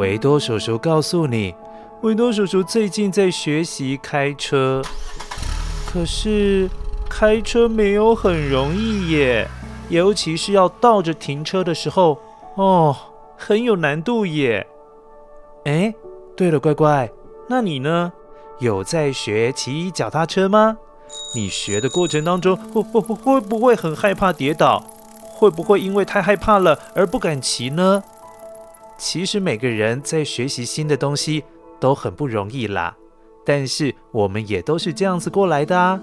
维多叔叔告诉你，维多叔叔最近在学习开车，可是开车没有很容易耶，尤其是要倒着停车的时候，哦，很有难度耶。哎，对了，乖乖，那你呢？有在学骑脚踏车吗？你学的过程当中，会会会不会很害怕跌倒？会不会因为太害怕了而不敢骑呢？其实每个人在学习新的东西都很不容易啦，但是我们也都是这样子过来的啊。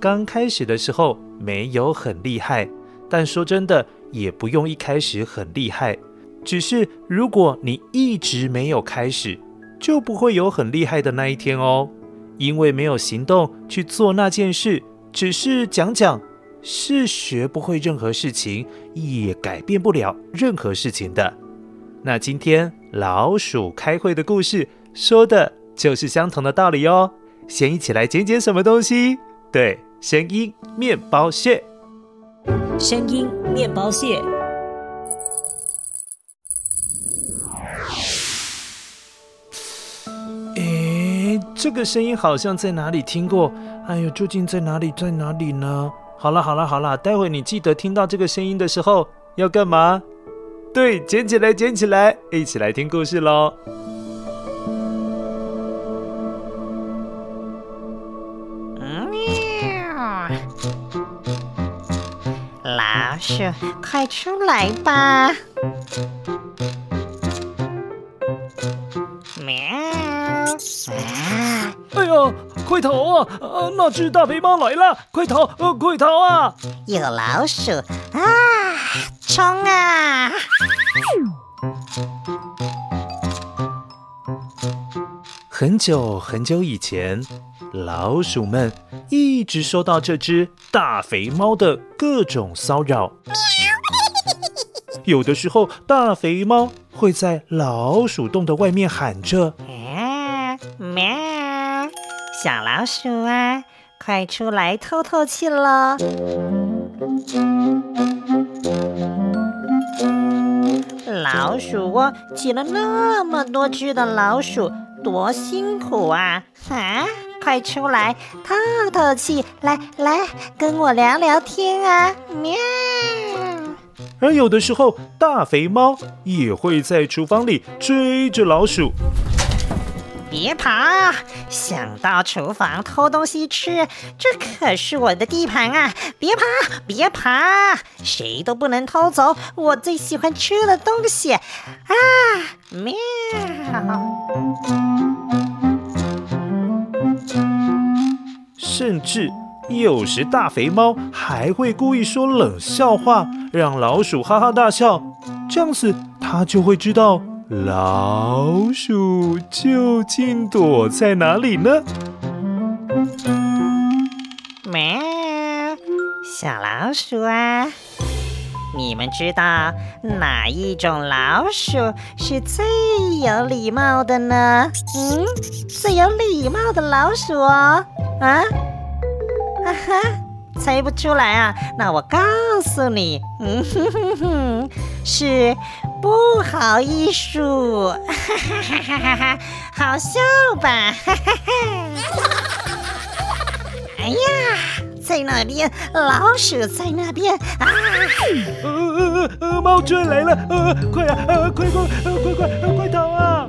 刚开始的时候没有很厉害，但说真的也不用一开始很厉害，只是如果你一直没有开始，就不会有很厉害的那一天哦。因为没有行动去做那件事，只是讲讲。是学不会任何事情，也改变不了任何事情的。那今天老鼠开会的故事说的就是相同的道理哦。先一起来捡捡什么东西？对，声音面包屑。声音面包屑。诶，这个声音好像在哪里听过？哎呦，究竟在哪里？在哪里呢？好了好了好了，待会你记得听到这个声音的时候要干嘛？对，捡起来捡起来，一起来听故事喽。喵！老鼠，快出来吧！喵！啊！哎呦！快逃啊！啊，那只大肥猫来了！快逃！呃，快逃啊！有老鼠啊！冲啊！很久很久以前，老鼠们一直受到这只大肥猫的各种骚扰。有的时候，大肥猫会在老鼠洞的外面喊着：“啊，喵！”小老鼠啊，快出来透透气了！老鼠窝挤了那么多只的老鼠，多辛苦啊！啊，快出来透透气，来来，跟我聊聊天啊！喵。而有的时候，大肥猫也会在厨房里追着老鼠。别跑！想到厨房偷东西吃，这可是我的地盘啊！别跑，别跑，谁都不能偷走我最喜欢吃的东西啊！喵！甚至有时大肥猫还会故意说冷笑话，让老鼠哈哈大笑，这样子它就会知道。老鼠究竟躲在哪里呢？喵，小老鼠啊，你们知道哪一种老鼠是最有礼貌的呢？嗯，最有礼貌的老鼠哦，啊，哈哈。猜不出来啊？那我告诉你，嗯哼哼哼，是不好艺术，哈哈哈哈哈，好笑吧？哈哈哈！哎呀，在那边，老鼠在那边啊！呃呃呃，猫追来了，呃，快啊，呃，快快，呃，快快，呃，快逃啊！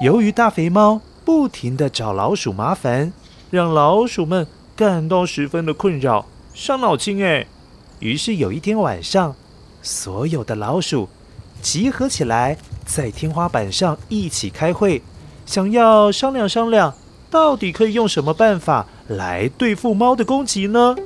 由于大肥猫不停的找老鼠麻烦。让老鼠们感到十分的困扰，伤脑筋哎。于是有一天晚上，所有的老鼠集合起来，在天花板上一起开会，想要商量商量，到底可以用什么办法来对付猫的攻击呢？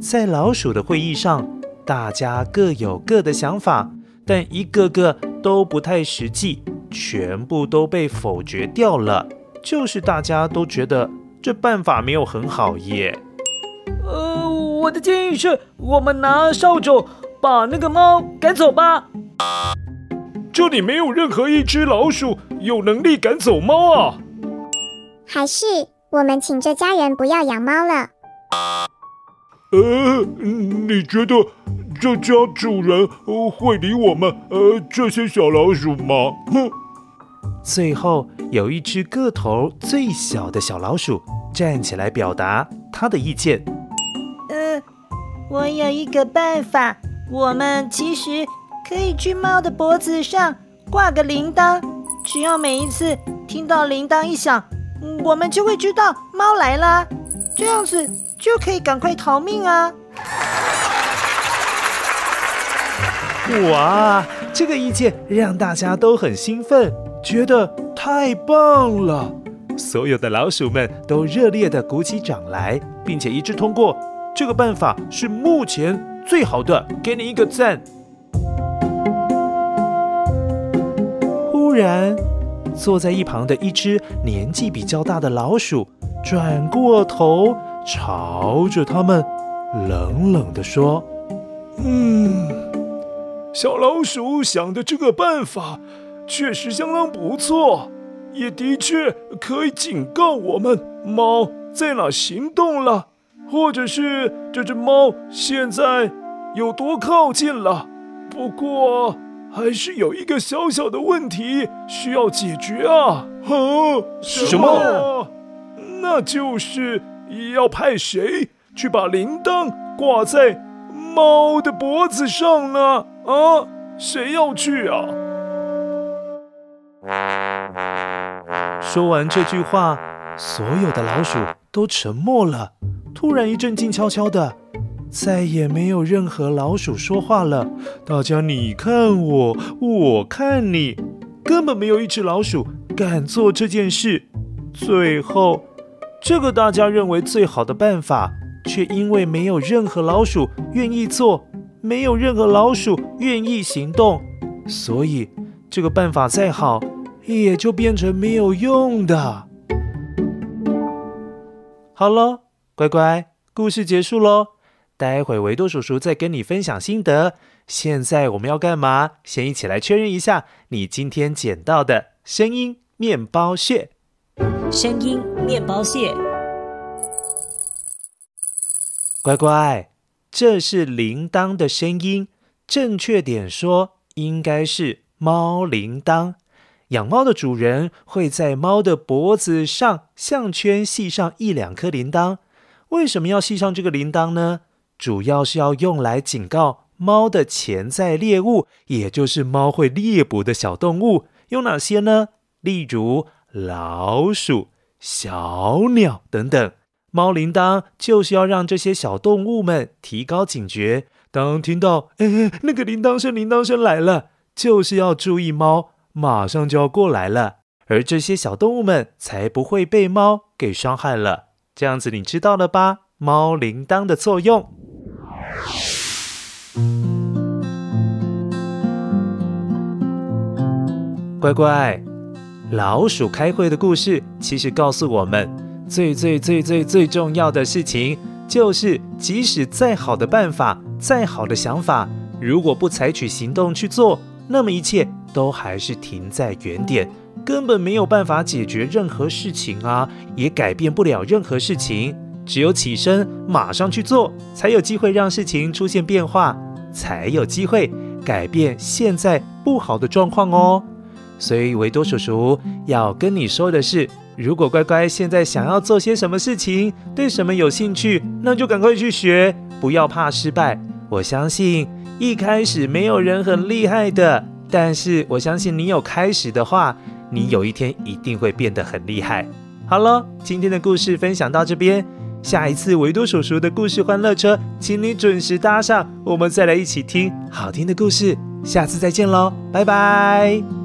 在老鼠的会议上，大家各有各的想法，但一个个。都不太实际，全部都被否决掉了。就是大家都觉得这办法没有很好耶。呃，我的建议是，我们拿扫帚把那个猫赶走吧。这里没有任何一只老鼠有能力赶走猫啊。还是我们请这家人不要养猫了。呃，你觉得？这家主人会理我们呃这些小老鼠吗？哼！最后有一只个头最小的小老鼠站起来表达他的意见。呃，我有一个办法，我们其实可以去猫的脖子上挂个铃铛，只要每一次听到铃铛一响，我们就会知道猫来啦，这样子就可以赶快逃命啊！哇，这个意见让大家都很兴奋，觉得太棒了。所有的老鼠们都热烈地鼓起掌来，并且一致通过这个办法是目前最好的，给你一个赞。忽然，坐在一旁的一只年纪比较大的老鼠转过头，朝着他们冷冷的说：“嗯。”小老鼠想的这个办法确实相当不错，也的确可以警告我们猫在哪行动了，或者是这只猫现在有多靠近了。不过还是有一个小小的问题需要解决啊！啊，什么？那就是要派谁去把铃铛挂在猫的脖子上呢？啊，谁要去啊？说完这句话，所有的老鼠都沉默了。突然一阵静悄悄的，再也没有任何老鼠说话了。大家你看我，我看你，根本没有一只老鼠敢做这件事。最后，这个大家认为最好的办法，却因为没有任何老鼠愿意做。没有任何老鼠愿意行动，所以这个办法再好，也就变成没有用的。好了，乖乖，故事结束喽。待会维多叔叔再跟你分享心得。现在我们要干嘛？先一起来确认一下你今天捡到的声音面包屑。声音面包屑，乖乖。这是铃铛的声音，正确点说应该是猫铃铛。养猫的主人会在猫的脖子上项圈系上一两颗铃铛。为什么要系上这个铃铛呢？主要是要用来警告猫的潜在猎物，也就是猫会猎捕的小动物有哪些呢？例如老鼠、小鸟等等。猫铃铛就是要让这些小动物们提高警觉，当听到“哎，那个铃铛声，铃铛声来了”，就是要注意猫马上就要过来了，而这些小动物们才不会被猫给伤害了。这样子你知道了吧？猫铃铛的作用。乖乖，老鼠开会的故事，其实告诉我们，最最最最最重要的事情，就是即使再好的办法，再好的想法，如果不采取行动去做，那么一切都还是停在原点，根本没有办法解决任何事情啊，也改变不了任何事情。只有起身，马上去做，才有机会让事情出现变化，才有机会改变现在不好的状况哦。所以维多叔叔要跟你说的是，如果乖乖现在想要做些什么事情，对什么有兴趣，那就赶快去学，不要怕失败。我相信一开始没有人很厉害的，但是我相信你有开始的话，你有一天一定会变得很厉害。好了，今天的故事分享到这边，下一次维多叔叔的故事欢乐车，请你准时搭上，我们再来一起听好听的故事。下次再见喽，拜拜。